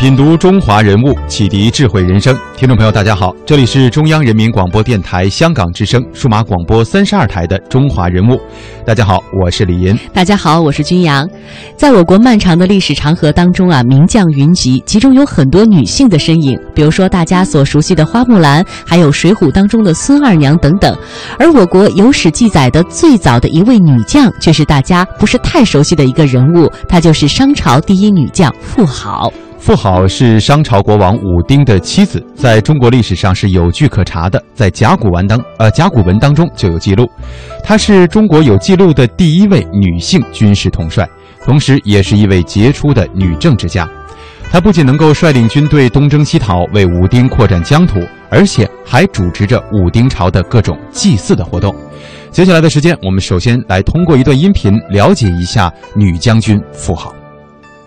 品读中华人物，启迪智慧人生。听众朋友，大家好，这里是中央人民广播电台香港之声数码广播三十二台的《中华人物》。大家好，我是李银。大家好，我是君阳。在我国漫长的历史长河当中啊，名将云集，其中有很多女性的身影，比如说大家所熟悉的花木兰，还有《水浒》当中的孙二娘等等。而我国有史记载的最早的一位女将，却是大家不是太熟悉的一个人物，她就是商朝第一女将妇好。妇好是商朝国王武丁的妻子，在中国历史上是有据可查的，在甲骨文当呃甲骨文当中就有记录。她是中国有记录的第一位女性军事统帅，同时也是一位杰出的女政治家。她不仅能够率领军队东征西讨，为武丁扩展疆土，而且还主持着武丁朝的各种祭祀的活动。接下来的时间，我们首先来通过一段音频了解一下女将军妇好。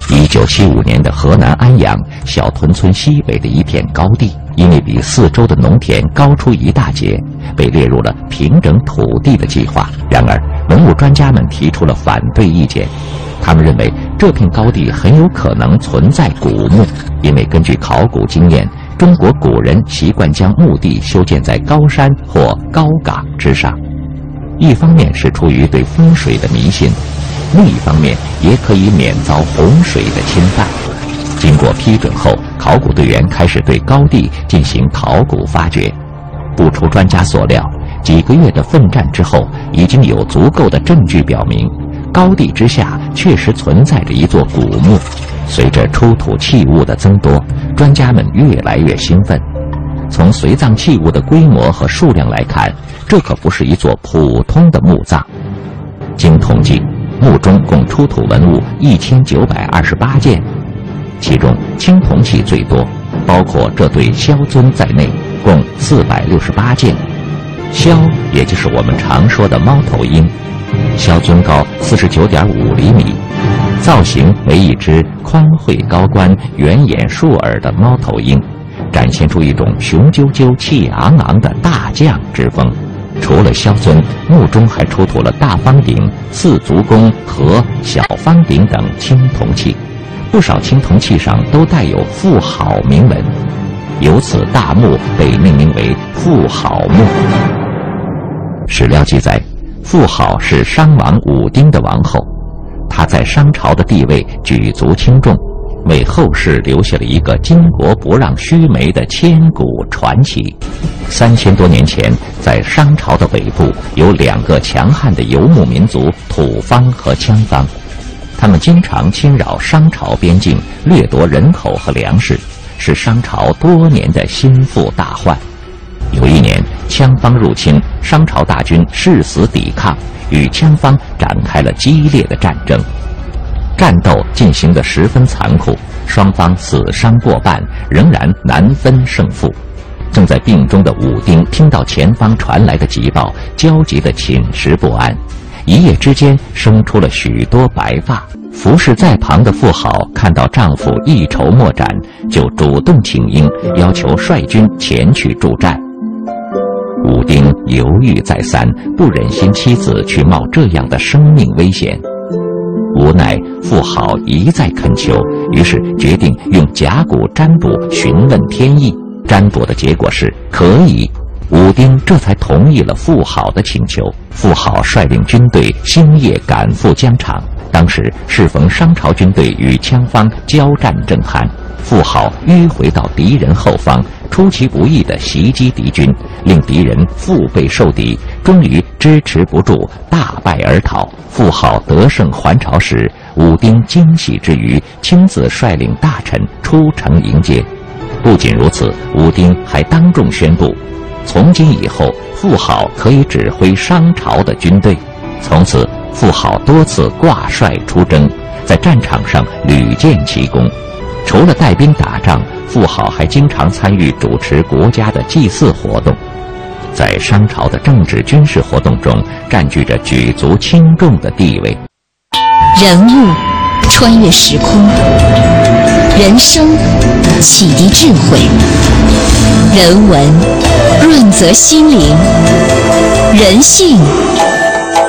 一九七五年的河南安阳小屯村西北的一片高地，因为比四周的农田高出一大截，被列入了平整土地的计划。然而，文物专家们提出了反对意见，他们认为这片高地很有可能存在古墓，因为根据考古经验，中国古人习惯将墓地修建在高山或高岗之上。一方面是出于对风水的迷信。另一方面，也可以免遭洪水的侵犯。经过批准后，考古队员开始对高地进行考古发掘。不出专家所料，几个月的奋战之后，已经有足够的证据表明，高地之下确实存在着一座古墓。随着出土器物的增多，专家们越来越兴奋。从随葬器物的规模和数量来看，这可不是一座普通的墓葬。经统计，墓中共出土文物一千九百二十八件，其中青铜器最多，包括这对萧尊在内，共四百六十八件。萧，也就是我们常说的猫头鹰，萧尊高四十九点五厘米，造型为一只宽喙高冠、圆眼竖耳的猫头鹰，展现出一种雄赳赳、气昂昂的大将之风。除了萧尊，墓中还出土了大方鼎、四足弓和小方鼎等青铜器，不少青铜器上都带有“妇好”铭文，由此大墓被命名为妇好墓。史料记载，妇好是商王武丁的王后，她在商朝的地位举足轻重，为后世留下了一个巾帼不让须眉的千古传奇。三千多年前，在商朝的北部有两个强悍的游牧民族土方和羌方，他们经常侵扰商朝边境，掠夺人口和粮食，是商朝多年的心腹大患。有一年，羌方入侵，商朝大军誓死抵抗，与羌方展开了激烈的战争。战斗进行得十分残酷，双方死伤过半，仍然难分胜负。正在病中的武丁听到前方传来的急报，焦急地寝食不安，一夜之间生出了许多白发。服侍在旁的妇好看到丈夫一筹莫展，就主动请缨，要求率军前去助战。武丁犹豫再三，不忍心妻子去冒这样的生命危险。无奈妇好一再恳求，于是决定用甲骨占卜询问天意。占卜的结果是可以，武丁这才同意了妇好的请求。妇好率领军队星夜赶赴疆场，当时适逢商朝军队与羌方交战正酣，妇好迂回到敌人后方，出其不意地袭击敌军，令敌人腹背受敌，终于支持不住，大败而逃。妇好得胜还朝时，武丁惊喜之余，亲自率领大臣出城迎接。不仅如此，武丁还当众宣布，从今以后，妇好可以指挥商朝的军队。从此，妇好多次挂帅出征，在战场上屡建奇功。除了带兵打仗，妇好还经常参与主持国家的祭祀活动，在商朝的政治军事活动中占据着举足轻重的地位。人物穿越时空，人生启迪智慧，人文润泽心灵，人性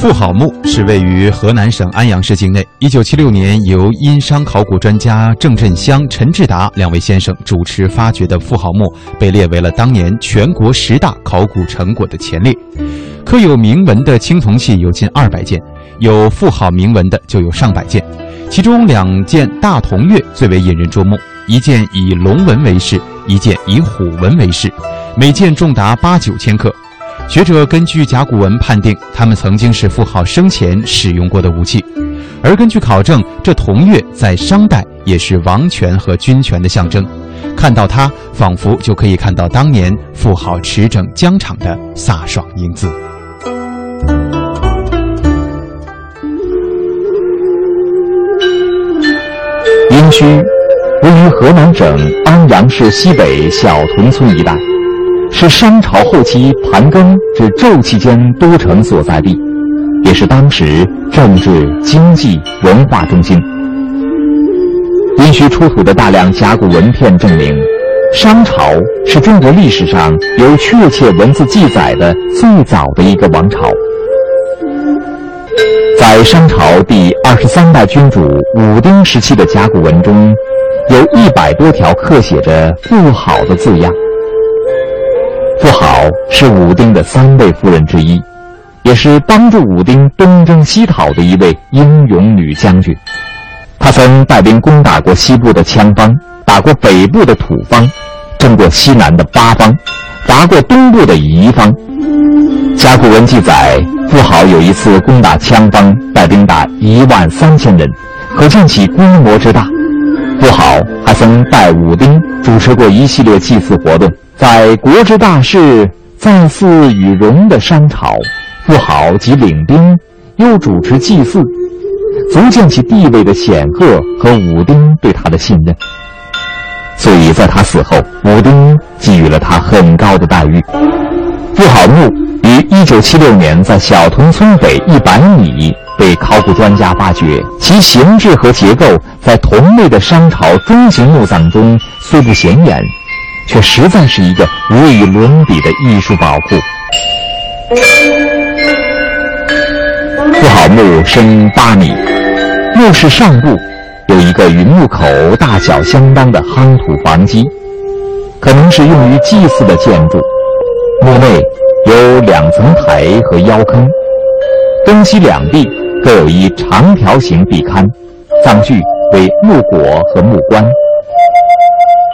妇好墓是位于河南省安阳市境内。一九七六年，由殷商考古专家郑振香、陈志达两位先生主持发掘的妇好墓，被列为了当年全国十大考古成果的前列。刻有铭文的青铜器有近二百件，有妇好铭文的就有上百件。其中两件大铜钺最为引人注目，一件以龙纹为饰，一件以虎纹为饰，每件重达八九千克。学者根据甲骨文判定，他们曾经是妇好生前使用过的武器，而根据考证，这铜钺在商代也是王权和军权的象征。看到它，仿佛就可以看到当年妇好驰骋疆场的飒爽英姿。殷墟位于河南省安阳市西北小屯村一带。是商朝后期盘庚至纣期间都城所在地，也是当时政治、经济、文化中心。殷墟出土的大量甲骨文片证明，商朝是中国历史上有确切文字记载的最早的一个王朝。在商朝第二十三代君主武丁时期的甲骨文中，有一百多条刻写着“不好”的字样。妇好是武丁的三位夫人之一，也是帮助武丁东征西讨的一位英勇女将军。她曾带兵攻打过西部的羌方，打过北部的土方，征过西南的八方，伐过东部的夷方。甲骨文记载，妇好有一次攻打羌方，带兵达一万三千人，可见其规模之大。妇好还曾带武丁主持过一系列祭祀活动。在国之大事再祀与戎的商朝，妇好及领兵又主持祭祀，足见其地位的显赫和武丁对他的信任。所以在他死后，武丁给予了他很高的待遇。妇好墓于一九七六年在小屯村北一百米被考古专家发掘，其形制和结构在同类的商朝中型墓葬中虽不显眼。却实在是一个无与伦比的艺术宝库。妇好墓深八米，墓室上部有一个与墓口大小相当的夯土房基，可能是用于祭祀的建筑。墓内有两层台和腰坑，东西两壁各有一长条形壁龛，葬具为木椁和木棺。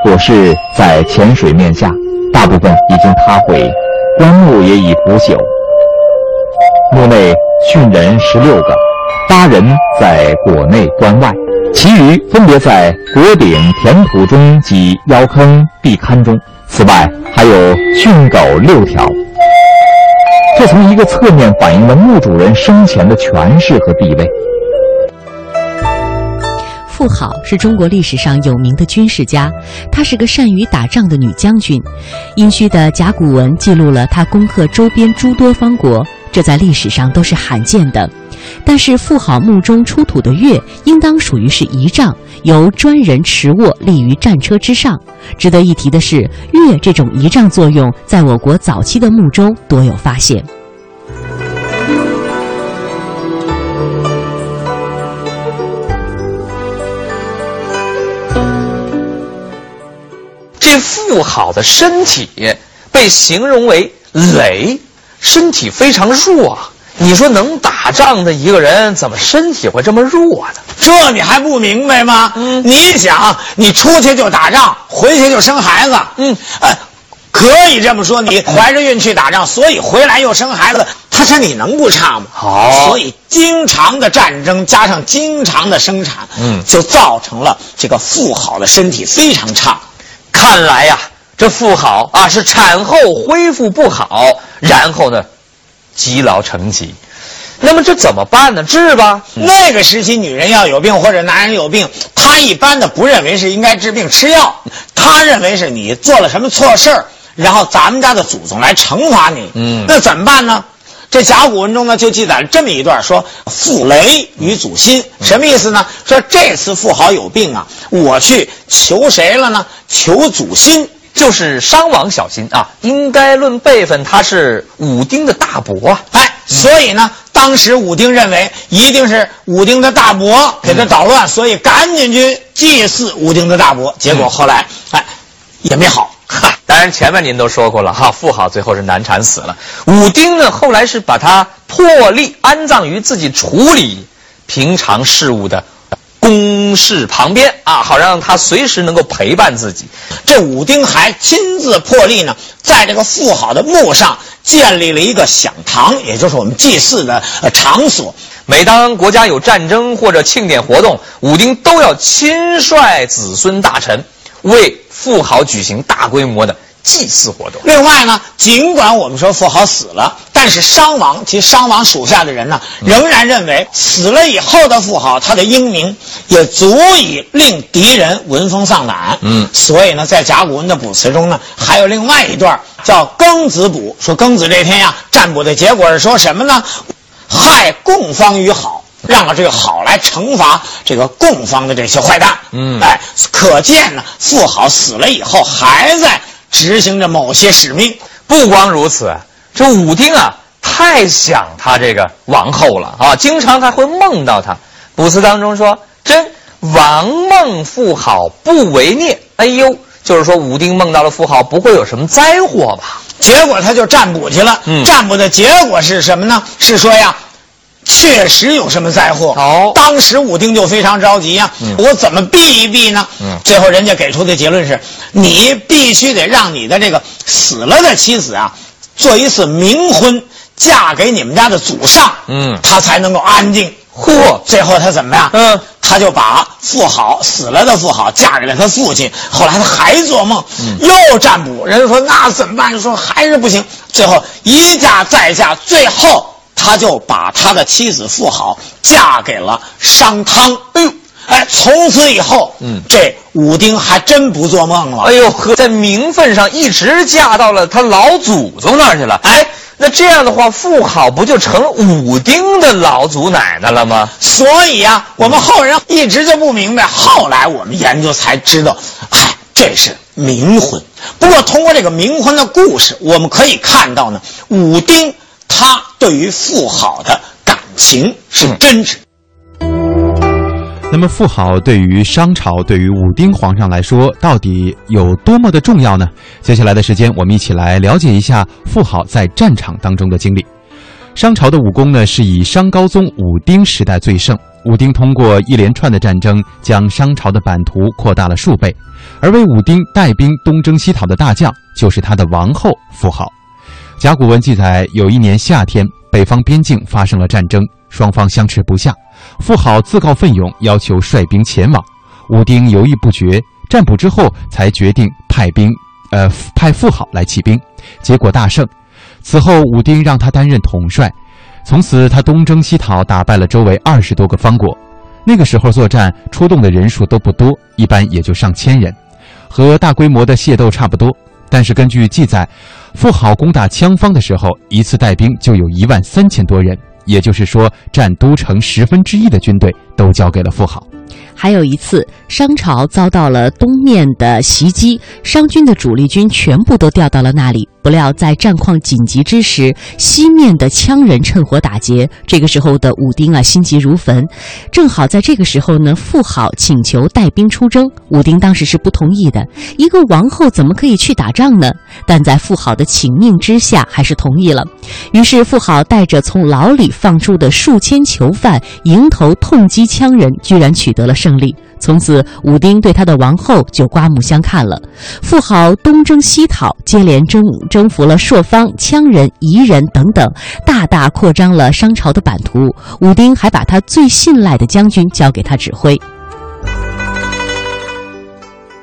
椁室在浅水面下，大部分已经塌毁，棺木也已腐朽。墓内殉人十六个，八人在椁内棺外，其余分别在椁顶填土中及腰坑壁龛中。此外，还有殉狗六条。这从一个侧面反映了墓主人生前的权势和地位。妇好是中国历史上有名的军事家，她是个善于打仗的女将军。殷墟的甲骨文记录了她攻克周边诸多方国，这在历史上都是罕见的。但是妇好墓中出土的钺，应当属于是仪仗，由专人持握立于战车之上。值得一提的是，钺这种仪仗作用，在我国早期的墓中多有发现。这妇好的身体被形容为羸，身体非常弱。你说能打仗的一个人，怎么身体会这么弱呢？这你还不明白吗？嗯，你想，你出去就打仗，回去就生孩子。嗯，呃，可以这么说，你怀着孕去打仗，所以回来又生孩子，他身体能不差吗？好，所以经常的战争加上经常的生产，嗯，就造成了这个妇好的身体非常差。看来呀，这妇好啊是产后恢复不好，然后呢，积劳成疾。那么这怎么办呢？治吧。那个时期，女人要有病或者男人有病，他一般的不认为是应该治病吃药，他认为是你做了什么错事儿，然后咱们家的祖宗来惩罚你。嗯，那怎么办呢？这甲骨文中呢就记载了这么一段，说傅雷于祖辛，什么意思呢？说这次富豪有病啊，我去求谁了呢？求祖辛，就是商王小心啊。应该论辈分，他是武丁的大伯啊。哎，所以呢，当时武丁认为一定是武丁的大伯给他捣乱，所以赶紧去祭祀武丁的大伯。结果后来，哎，也没好。哈，当然前面您都说过了哈，妇好最后是难产死了。武丁呢，后来是把他破例安葬于自己处理平常事务的宫室旁边啊，好让他随时能够陪伴自己。这武丁还亲自破例呢，在这个妇好的墓上建立了一个享堂，也就是我们祭祀的场所。每当国家有战争或者庆典活动，武丁都要亲率子孙大臣为。富豪举行大规模的祭祀活动。另外呢，尽管我们说富豪死了，但是商王及商王属下的人呢，仍然认为死了以后的富豪，他的英名也足以令敌人闻风丧胆。嗯，所以呢，在甲骨文的卜辞中呢，还有另外一段叫庚子卜，说庚子这天呀，占卜的结果是说什么呢？害供方于好。让这个好来惩罚这个供方的这些坏蛋。嗯，哎，可见呢，富好死了以后还在执行着某些使命。不光如此，这武丁啊，太想他这个王后了啊，经常他会梦到他。卜辞当中说：“真王梦富好不为孽。”哎呦，就是说武丁梦到了富豪，不会有什么灾祸吧？结果他就占卜去了。嗯，占卜的结果是什么呢？是说呀。确实有什么灾祸？哦，当时武丁就非常着急呀，我怎么避一避呢？嗯，最后人家给出的结论是：你必须得让你的这个死了的妻子啊，做一次冥婚，嫁给你们家的祖上，嗯，他才能够安定。嚯，最后他怎么样？嗯，他就把富豪死了的富豪嫁给了他父亲。后来他还做梦，又占卜，人家说那怎么办？说还是不行。最后一嫁再嫁，最后。他就把他的妻子妇好嫁给了商汤。哎呦，哎，从此以后，嗯，这武丁还真不做梦了。哎呦呵，在名分上一直嫁到了他老祖宗那儿去了。哎，那这样的话，妇好不就成了武丁的老祖奶奶了吗？所以呀，我们后人一直就不明白。后来我们研究才知道，哎，这是冥婚。不过通过这个冥婚的故事，我们可以看到呢，武丁。他对于妇好的感情是真挚。那么，妇好对于商朝、对于武丁皇上来说，到底有多么的重要呢？接下来的时间，我们一起来了解一下妇好在战场当中的经历。商朝的武功呢，是以商高宗武丁时代最盛。武丁通过一连串的战争，将商朝的版图扩大了数倍，而为武丁带兵东征西讨的大将，就是他的王后妇好。甲骨文记载，有一年夏天，北方边境发生了战争，双方相持不下。妇好自告奋勇，要求率兵前往。武丁犹豫不决，占卜之后才决定派兵，呃，派妇好来起兵，结果大胜。此后，武丁让他担任统帅，从此他东征西讨，打败了周围二十多个方国。那个时候作战出动的人数都不多，一般也就上千人，和大规模的械斗差不多。但是根据记载。富豪攻打羌方的时候，一次带兵就有一万三千多人，也就是说，占都城十分之一的军队都交给了富豪。还有一次，商朝遭到了东面的袭击，商军的主力军全部都调到了那里。不料在战况紧急之时，西面的羌人趁火打劫。这个时候的武丁啊，心急如焚。正好在这个时候呢，妇好请求带兵出征，武丁当时是不同意的。一个王后怎么可以去打仗呢？但在妇好的请命之下，还是同意了。于是妇好带着从牢里放出的数千囚犯，迎头痛击羌人，居然取得了胜利。从此，武丁对他的王后就刮目相看了。富豪东征西讨，接连征征服了朔方、羌人、夷人等等，大大扩张了商朝的版图。武丁还把他最信赖的将军交给他指挥。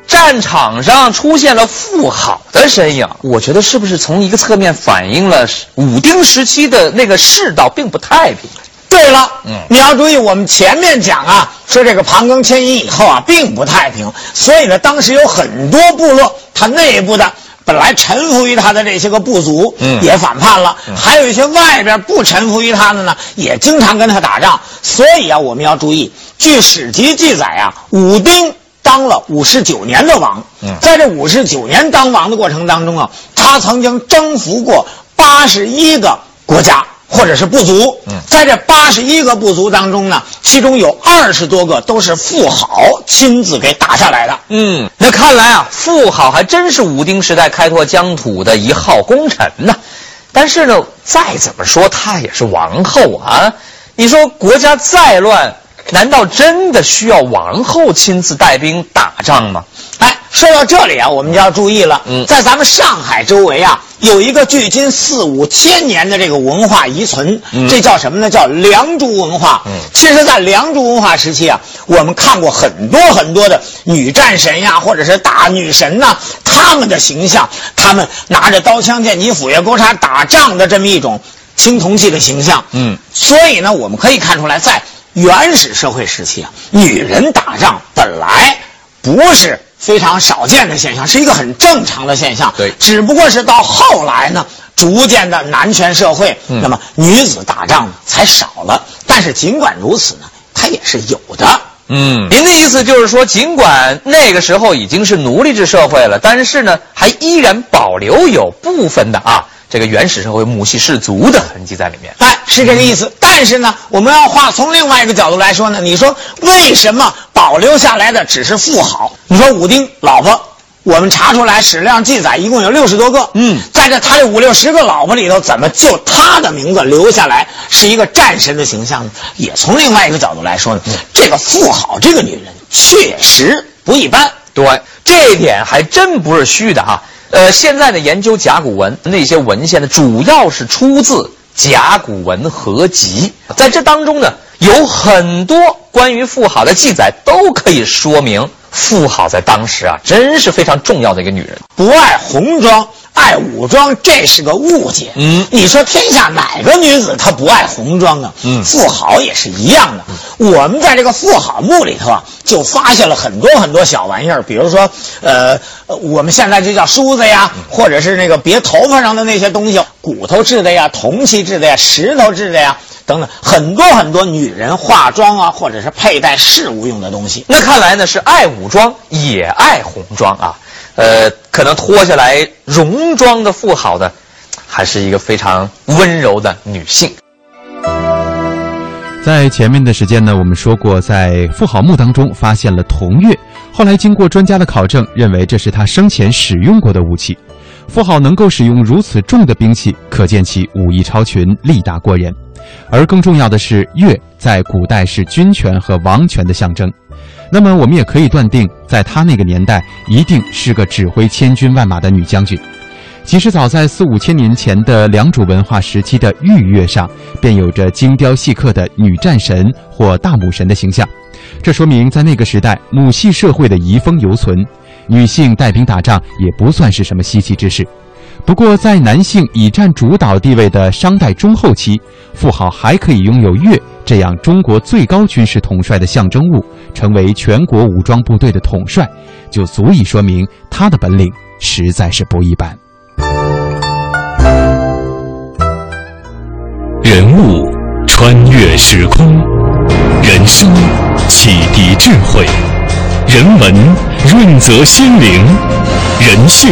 战场上出现了富好的身影，我觉得是不是从一个侧面反映了武丁时期的那个世道并不太平？对了，嗯，你要注意，我们前面讲啊，说这个盘庚迁移以后啊，并不太平，所以呢，当时有很多部落，它内部的本来臣服于他的这些个部族，嗯也反叛了；还有一些外边不臣服于他的呢，也经常跟他打仗。所以啊，我们要注意，据史籍记载啊，武丁当了五十九年的王。嗯在这五十九年当王的过程当中啊，他曾经征服过八十一个国家。或者是部族，嗯在这八十一个部族当中呢，其中有二十多个都是富豪亲自给打下来的。嗯，那看来啊，富豪还真是武丁时代开拓疆土的一号功臣呢。但是呢，再怎么说他也是王后啊。你说国家再乱，难道真的需要王后亲自带兵打仗吗？哎，说到这里啊，我们就要注意了。嗯在咱们上海周围啊，有一个距今四五千年的这个文化遗存，嗯这叫什么呢？叫梁祝文化。嗯其实，在梁祝文化时期啊，我们看过很多很多的女战神呀，或者是大女神呐、她们的形象，她们拿着刀枪剑戟斧钺钩叉打仗的这么一种青铜器的形象。嗯，所以呢，我们可以看出来，在原始社会时期啊，女人打仗本来不是非常少见的现象，是一个很正常的现象。对只不过是到后来呢，逐渐的男权社会，嗯那么女子打仗才少了。但是尽管如此呢，它也是有的。嗯，您的意思就是说，尽管那个时候已经是奴隶制社会了，但是呢，还依然保留有部分的啊这个原始社会母系氏族的痕迹在里面。哎，是这个意思。但是呢，我们要话从另外一个角度来说呢，你说为什么保留下来的只是富豪？你说武丁老婆，我们查出来史料记载一共有六十多个。嗯在这他这五六十个老婆里头，怎么就他的名字留下来是一个战神的形象呢？也从另外一个角度来说呢，这个富豪这个女人确实不一般。对，这一点还真不是虚的哈。呃，现在呢，研究甲骨文那些文献呢，主要是出自《甲骨文合集》，在这当中呢，有很多关于妇好的记载，都可以说明妇好在当时啊，真是非常重要的一个女人。不爱红妆，爱武装，这是个误解。嗯你说天下哪个女子她不爱红装啊？嗯妇好也是一样的。我们在这个妇好墓里头啊，就发现了很多很多小玩意儿，比如说，呃，呃我们现在就叫梳子呀，或者是那个别头发上的那些东西，骨头制的呀，铜器制的呀，石头制的呀，等等，很多很多女人化妆啊，或者是佩戴饰物用的东西。那看来呢，是爱武装也爱红装啊。呃，可能脱下来戎装的妇好的，还是一个非常温柔的女性。在前面的时间呢，我们说过，在妇好墓当中发现了铜钺，后来经过专家的考证，认为这是他生前使用过的武器。妇好能够使用如此重的兵器，可见其武艺超群，力大过人。而更重要的是，钺在古代是军权和王权的象征。那么，我们也可以断定，在他那个年代，一定是个指挥千军万马的女将军。其实早在四五千年前的良渚文化时期的玉钺上，便有着精雕细刻的女战神或大母神的形象。这说明在那个时代，母系社会的遗风犹存，女性带兵打仗也不算是什么稀奇之事。不过，在男性已占主导地位的商代中后期，妇好还可以拥有钺这样中国最高军事统帅的象征物，成为全国武装部队的统帅，就足以说明他的本领实在是不一般。人物穿越时空，人生启迪智慧，人文润泽心灵，人性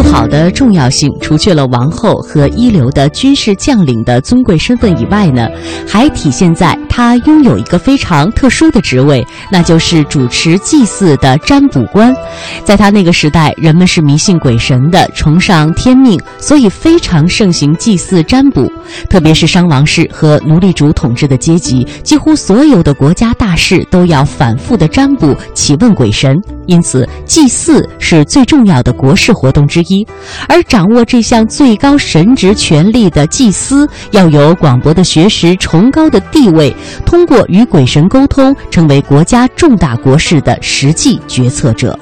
不好的重要性，除去了王后和一流的军事将领的尊贵身份以外呢，还体现在她拥有一个非常特殊的职位，那就是主持祭祀的占卜官。在她那个时代，人们是迷信鬼神的，崇尚天命，所以非常盛行祭祀占卜。特别是商王室和奴隶主统治的阶级，几乎所有的国家大事都要反复的占卜、祈问鬼神。因此，祭祀是最重要的国事活动之一。而掌握这项最高神职权力的祭司，要有广博的学识、崇高的地位，通过与鬼神沟通，成为国家重大国事的实际决策者。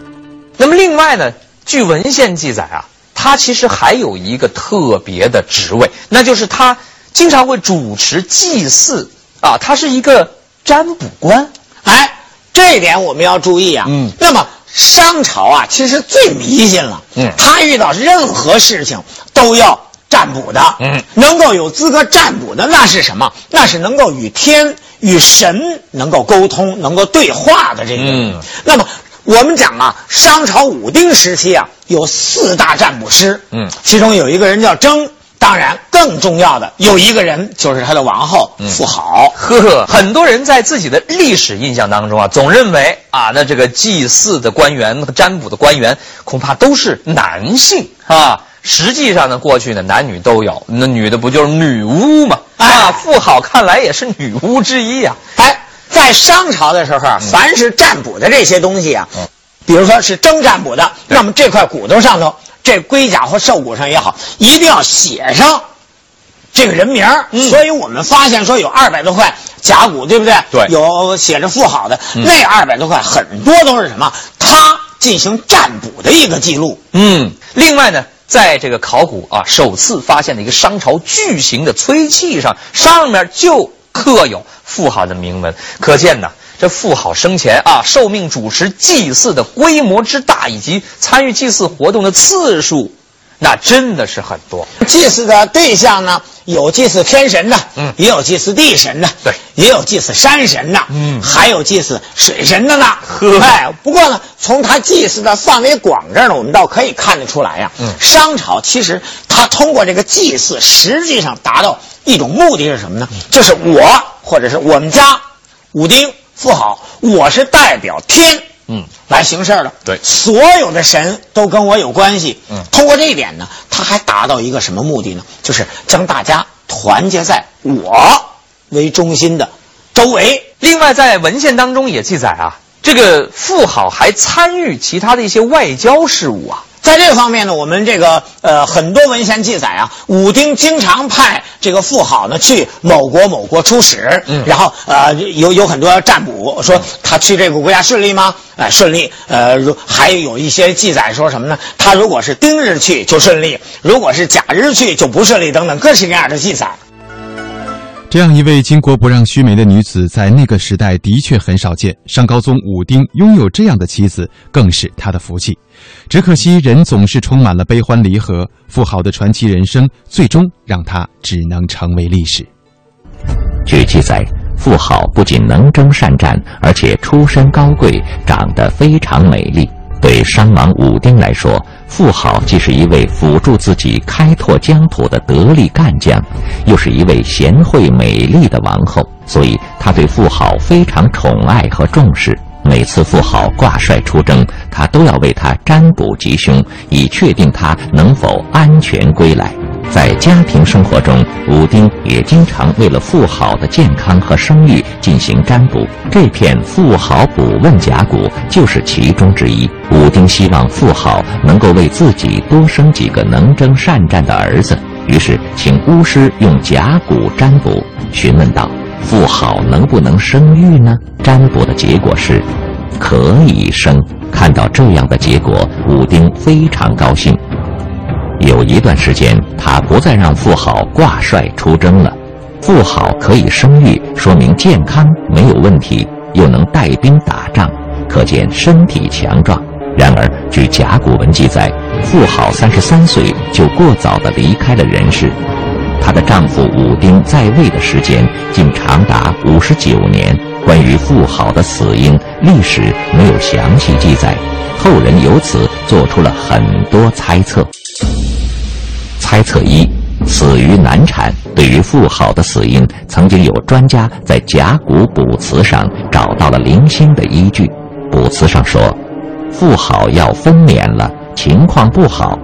那么另外呢，据文献记载啊，他其实还有一个特别的职位，那就是他经常会主持祭祀啊，他是一个占卜官。哎，这一点我们要注意啊。嗯那么商朝啊，其实最迷信了。嗯他遇到任何事情都要占卜的。嗯能够有资格占卜的，那是什么？那是能够与天、与神能够沟通、能够对话的这个人。嗯那么我们讲啊，商朝武丁时期啊，有四大占卜师。嗯其中有一个人叫征。当然，更重要的有一个人，就是他的王后妇好。呵呵，很多人在自己的历史印象当中啊，总认为啊，那这个祭祀的官员和占卜的官员恐怕都是男性。啊。实际上呢，过去呢男女都有，那女的不就是女巫吗？啊，哎妇好看来也是女巫之一呀、哎，在商朝的时候啊，凡是占卜的这些东西啊，比如说是征占卜的，那么这块骨头上头，这龟甲或兽骨上也好，一定要写上这个人名儿所以我们发现说有二百多块甲骨，对不对？对有写着妇好的，那二百多块很多都是什么？他进行占卜的一个记录。嗯，另外呢，在这个考古啊首次发现的一个商朝巨型的崔器上，上面就刻有妇好的铭文，可见呢。这妇好生前啊，受命主持祭祀的规模之大，以及参与祭祀活动的次数，那真的是很多。祭祀的对象呢，有祭祀天神的，嗯也有祭祀地神的，对，也有祭祀山神的，嗯还有祭祀水神的呢。呵哎，不过呢，从他祭祀的范围广这儿呢，我们倒可以看得出来呀、嗯商朝其实他通过这个祭祀，实际上达到一种目的是什么呢？就是我或者是我们家武丁妇好，我是代表天。嗯，来行事儿的，对所有的神都跟我有关系。嗯通过这一点呢，他还达到一个什么目的呢？就是将大家团结在我为中心的周围。另外，在文献当中也记载啊，这个妇好还参与其他的一些外交事务啊。在这方面呢，我们这个呃很多文献记载啊，武丁经常派这个妇好呢去某国某国出使，嗯然后呃有有很多占卜说他去这个国家顺利吗？哎、顺利。呃，如还有一些记载说什么呢？他如果是丁日去就顺利，如果是甲日去就不顺利，等等各式各样的记载。这样一位巾帼不让须眉的女子，在那个时代的确很少见。上高宗武丁拥有这样的妻子，更是他的福气。只可惜人总是充满了悲欢离合，富豪的传奇人生，最终让他只能成为历史。据记载，妇好不仅能征善战，而且出身高贵，长得非常美丽。对商王武丁来说，妇好既是一位辅助自己开拓疆土的得力干将，又是一位贤惠美丽的王后，所以他对妇好非常宠爱和重视。每次妇好挂帅出征，他都要为他占卜吉凶，以确定他能否安全归来。在家庭生活中，武丁也经常为了妇好的健康和生育进行占卜。这片妇好卜问甲骨就是其中之一。武丁希望妇好能够为自己多生几个能征善战的儿子，于是请巫师用甲骨占卜，询问道：“妇好能不能生育呢？”占卜的结果是，可以生。看到这样的结果，武丁非常高兴。有一段时间，他不再让妇好挂帅出征了。妇好可以生育，说明健康没有问题，又能带兵打仗，可见身体强壮。然而，据甲骨文记载，妇好三十三岁就过早地离开了人世。她的丈夫武丁在位的时间竟长达五十九年。关于妇好的死因，历史没有详细记载，后人由此做出了很多猜测。猜测一：死于难产。对于妇好的死因，曾经有专家在甲骨卜辞上找到了零星的依据。卜辞上说，妇好要分娩了，情况不好。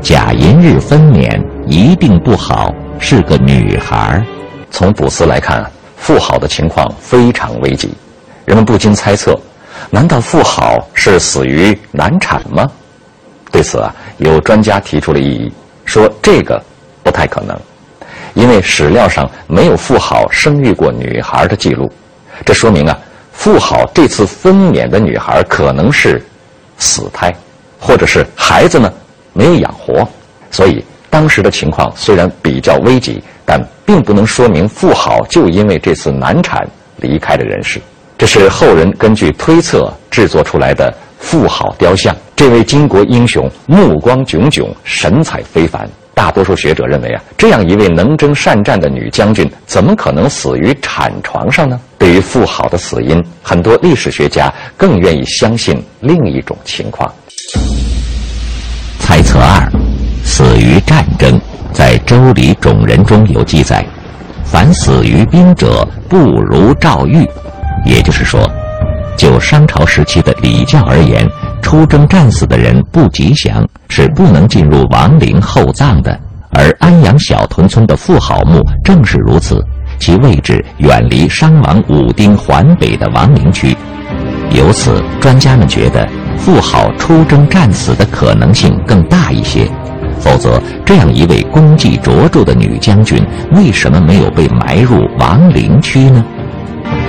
甲寅日分娩一定不好，是个女孩。从卜辞来看，妇好的情况非常危急，人们不禁猜测：难道妇好是死于难产吗？对此啊，有专家提出了异议，说这个不太可能，因为史料上没有妇好生育过女孩的记录，这说明啊，妇好这次分娩的女孩可能是死胎，或者是孩子呢没有养活，所以当时的情况虽然比较危急，但并不能说明妇好就因为这次难产离开了人世。这是后人根据推测制作出来的妇好雕像。这位巾帼英雄目光炯炯，神采非凡。大多数学者认为啊，这样一位能征善战的女将军，怎么可能死于产床上呢？对于妇好的死因，很多历史学家更愿意相信另一种情况。猜测二，死于战争。在《周礼·种人》中有记载：“凡死于兵者，不如赵玉。”也就是说，就商朝时期的礼教而言，出征战死的人不吉祥，是不能进入王陵厚葬的。而安阳小屯村的妇好墓正是如此，其位置远离商王武丁环北的王陵区，由此专家们觉得妇好出征战死的可能性更大一些。否则，这样一位功绩卓著的女将军，为什么没有被埋入王陵区呢？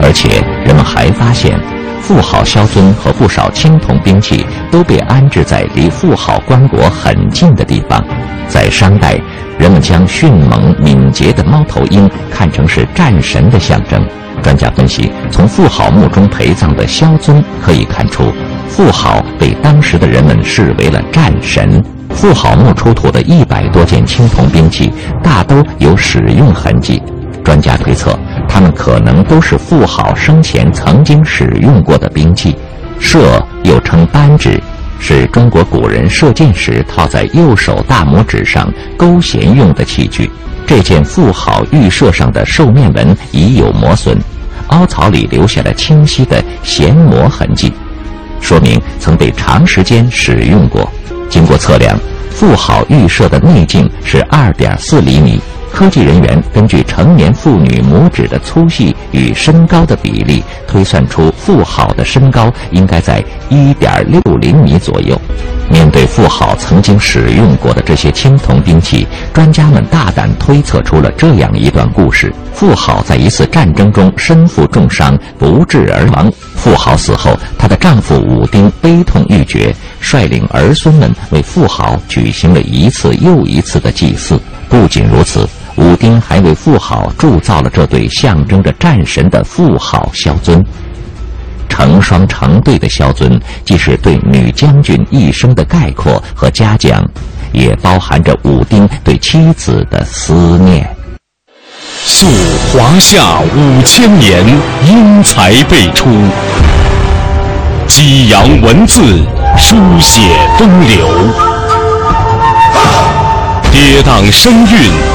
而且，人们还发现，妇好萧尊和不少青铜兵器都被安置在离妇好棺椁很近的地方。在商代，人们将迅猛敏捷的猫头鹰看成是战神的象征。专家分析，从妇好墓中陪葬的萧尊可以看出，妇好被当时的人们视为了战神。妇好墓出土的一百多件青铜兵器，大都有使用痕迹。专家推测，它们可能都是妇好生前曾经使用过的兵器。射又称扳指，是中国古人射箭时套在右手大拇指上勾弦用的器具。这件妇好玉射上的兽面纹已有磨损，凹槽里留下了清晰的弦磨痕迹，说明曾被长时间使用过。经过测量，妇好预设的内径是二点四厘米。科技人员根据成年妇女拇指的粗细与身高的比例，推算出妇好的身高应该在一点六厘米左右。面对妇好曾经使用过的这些青铜兵器，专家们大胆推测出了这样一段故事：妇好在一次战争中身负重伤，不治而亡。妇好死后，她的丈夫武丁悲痛欲绝，率领儿孙们为妇好举行了一次又一次的祭祀。不仅如此。武丁还为妇好铸造了这对象征着战神的妇好萧尊，成双成对的萧尊，既是对女将军一生的概括和嘉奖，也包含着武丁对妻子的思念。溯华夏五千年，英才辈出；激扬文字，书写风流；跌宕声韵。